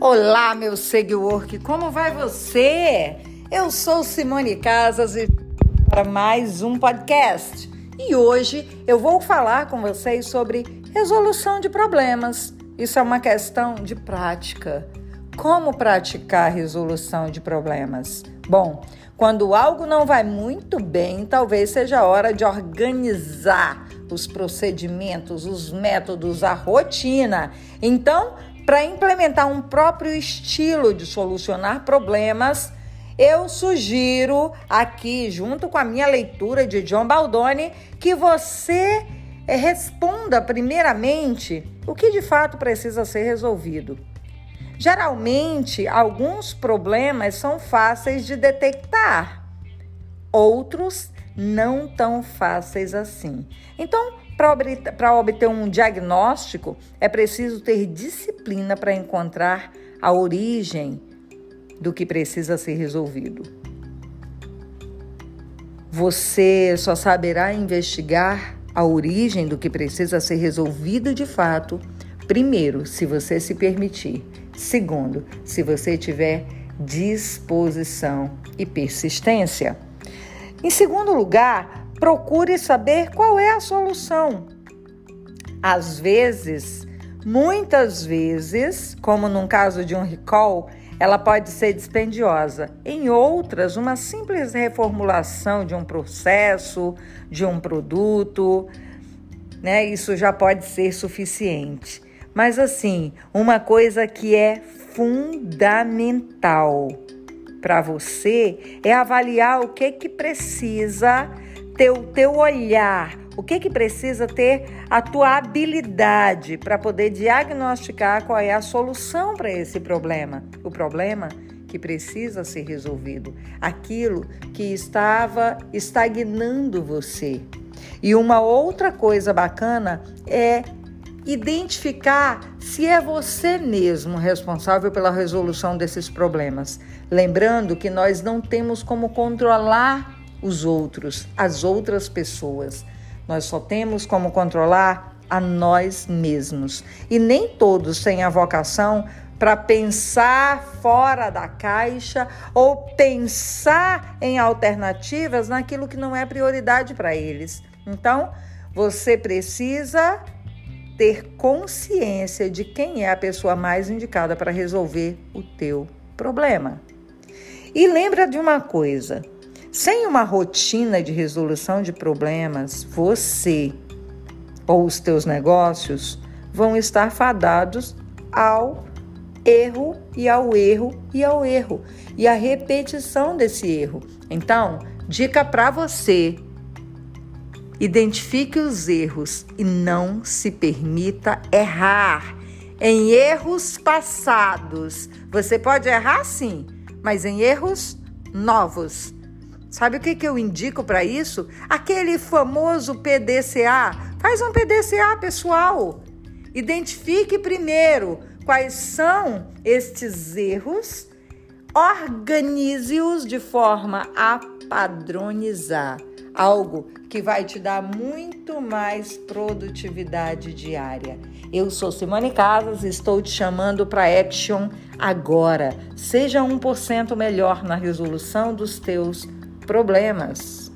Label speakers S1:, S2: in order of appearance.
S1: Olá, meu Segwork, como vai você? Eu sou Simone Casas e para mais um podcast. E hoje eu vou falar com vocês sobre resolução de problemas. Isso é uma questão de prática. Como praticar resolução de problemas? Bom, quando algo não vai muito bem, talvez seja a hora de organizar os procedimentos, os métodos, a rotina. Então, para implementar um próprio estilo de solucionar problemas, eu sugiro aqui, junto com a minha leitura de John Baldoni, que você eh, responda primeiramente o que de fato precisa ser resolvido. Geralmente, alguns problemas são fáceis de detectar, outros não tão fáceis assim. Então, para obter um diagnóstico, é preciso ter disciplina para encontrar a origem do que precisa ser resolvido. Você só saberá investigar a origem do que precisa ser resolvido de fato, primeiro, se você se permitir, segundo, se você tiver disposição e persistência. Em segundo lugar, procure saber qual é a solução. Às vezes, muitas vezes, como num caso de um recall, ela pode ser dispendiosa. Em outras, uma simples reformulação de um processo, de um produto, né? Isso já pode ser suficiente. Mas assim, uma coisa que é fundamental para você é avaliar o que que precisa ter o teu olhar, o que que precisa ter a tua habilidade para poder diagnosticar qual é a solução para esse problema. O problema que precisa ser resolvido, aquilo que estava estagnando você. E uma outra coisa bacana é identificar se é você mesmo responsável pela resolução desses problemas. Lembrando que nós não temos como controlar os outros, as outras pessoas. Nós só temos como controlar a nós mesmos. E nem todos têm a vocação para pensar fora da caixa ou pensar em alternativas naquilo que não é prioridade para eles. Então, você precisa ter consciência de quem é a pessoa mais indicada para resolver o teu problema. E lembra de uma coisa, sem uma rotina de resolução de problemas, você ou os teus negócios vão estar fadados ao erro e ao erro e ao erro e a repetição desse erro. Então, dica para você: identifique os erros e não se permita errar. Em erros passados, você pode errar sim, mas em erros novos Sabe o que, que eu indico para isso? Aquele famoso PDCA. Faz um PDCA, pessoal. Identifique primeiro quais são estes erros, organize-os de forma a padronizar. Algo que vai te dar muito mais produtividade diária. Eu sou Simone Casas e estou te chamando para action agora. Seja 1% melhor na resolução dos teus problemas.